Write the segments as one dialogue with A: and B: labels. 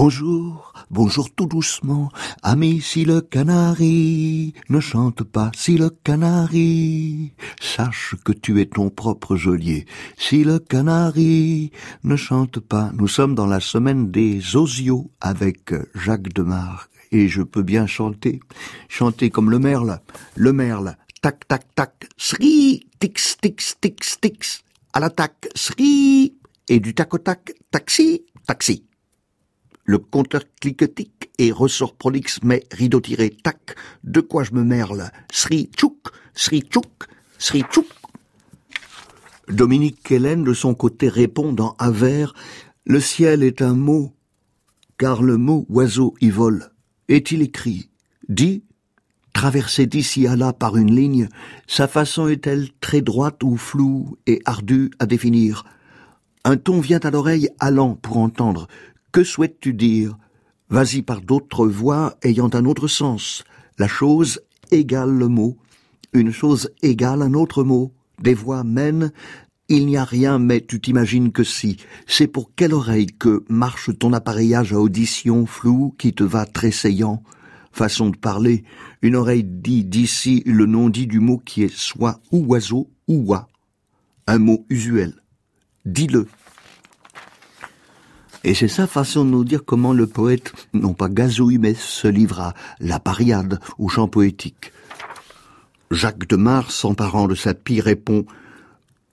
A: Bonjour, bonjour tout doucement, ami si le canari ne chante pas, si le canari, sache que tu es ton propre geôlier, si le canari ne chante pas. Nous sommes dans la semaine des osios avec Jacques Demarque et je peux bien chanter, chanter comme le merle, le merle, tac tac tac, sri, tix tix tix tix, à l'attaque, sri, et du tac au tac, taxi, taxi. Le compteur cliquetique et ressort prolixe, mais rideau tiré, tac, de quoi je me merle? Sri tchouk, sri tchouk, sri tchouk. Dominique Hélène, de son côté, répond dans Aver, le ciel est un mot, car le mot oiseau y vole. Est-il écrit? Dit. Traversé d'ici à là par une ligne, sa façon est-elle très droite ou floue et ardue à définir? Un ton vient à l'oreille allant pour entendre, que souhaites-tu dire? Vas-y par d'autres voix ayant un autre sens. La chose égale le mot. Une chose égale un autre mot. Des voix mènent. Il n'y a rien, mais tu t'imagines que si. C'est pour quelle oreille que marche ton appareillage à audition floue qui te va tressaillant? Façon de parler, une oreille dit d'ici le nom dit du mot qui est soit ou oiseau ou oie. Un mot usuel. Dis-le. Et c'est sa façon de nous dire comment le poète, non pas gazouille, mais se livre à la pariade, au chant poétique. Jacques de Mars, s'emparant de sa pie, répond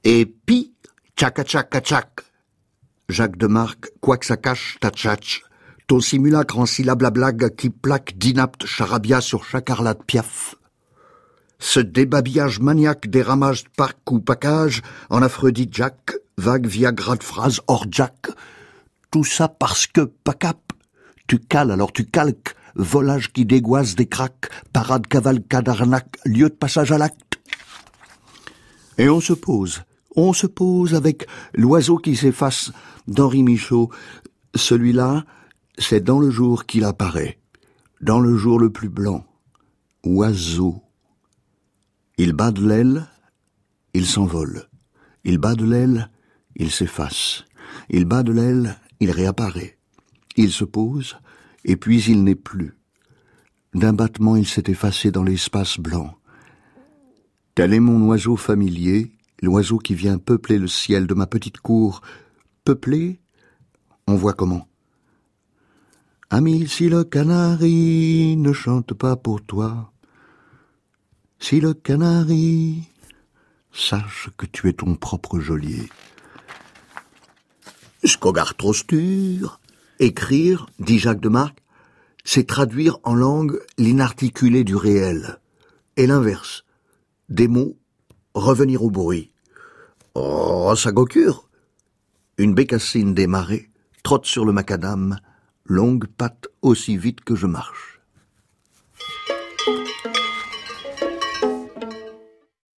A: Et pi, tchaka tchaka tchak. Jacques de Marc, quoi que ça cache, tchatch. Ton simulacre en syllabes la blague qui plaque d'inapte charabia sur chaque piaf. Ce débabillage maniaque des ramages de parc ou package en Aphrodite Jack, vague viagra de phrases hors Jack, tout ça parce que, pacap, tu cales alors tu calques, volage qui dégoise des craques, parade cavalcade arnaque, lieu de passage à l'acte. Et on se pose, on se pose avec l'oiseau qui s'efface d'Henri Michaud. Celui-là, c'est dans le jour qu'il apparaît, dans le jour le plus blanc. Oiseau. Il bat de l'aile, il s'envole. Il bat de l'aile, il s'efface. Il bat de l'aile, il réapparaît. Il se pose, et puis il n'est plus. D'un battement, il s'est effacé dans l'espace blanc. Tel est mon oiseau familier, l'oiseau qui vient peupler le ciel de ma petite cour. Peupler On voit comment. Ami, si le canari ne chante pas pour toi, si le canari, sache que tu es ton propre geôlier. Skogartrostur, écrire, dit Jacques de Marc, c'est traduire en langue l'inarticulé du réel. Et l'inverse. Des mots, revenir au bruit. Oh, sa gocure Une bécassine marais trotte sur le macadam, longue patte aussi vite que je marche.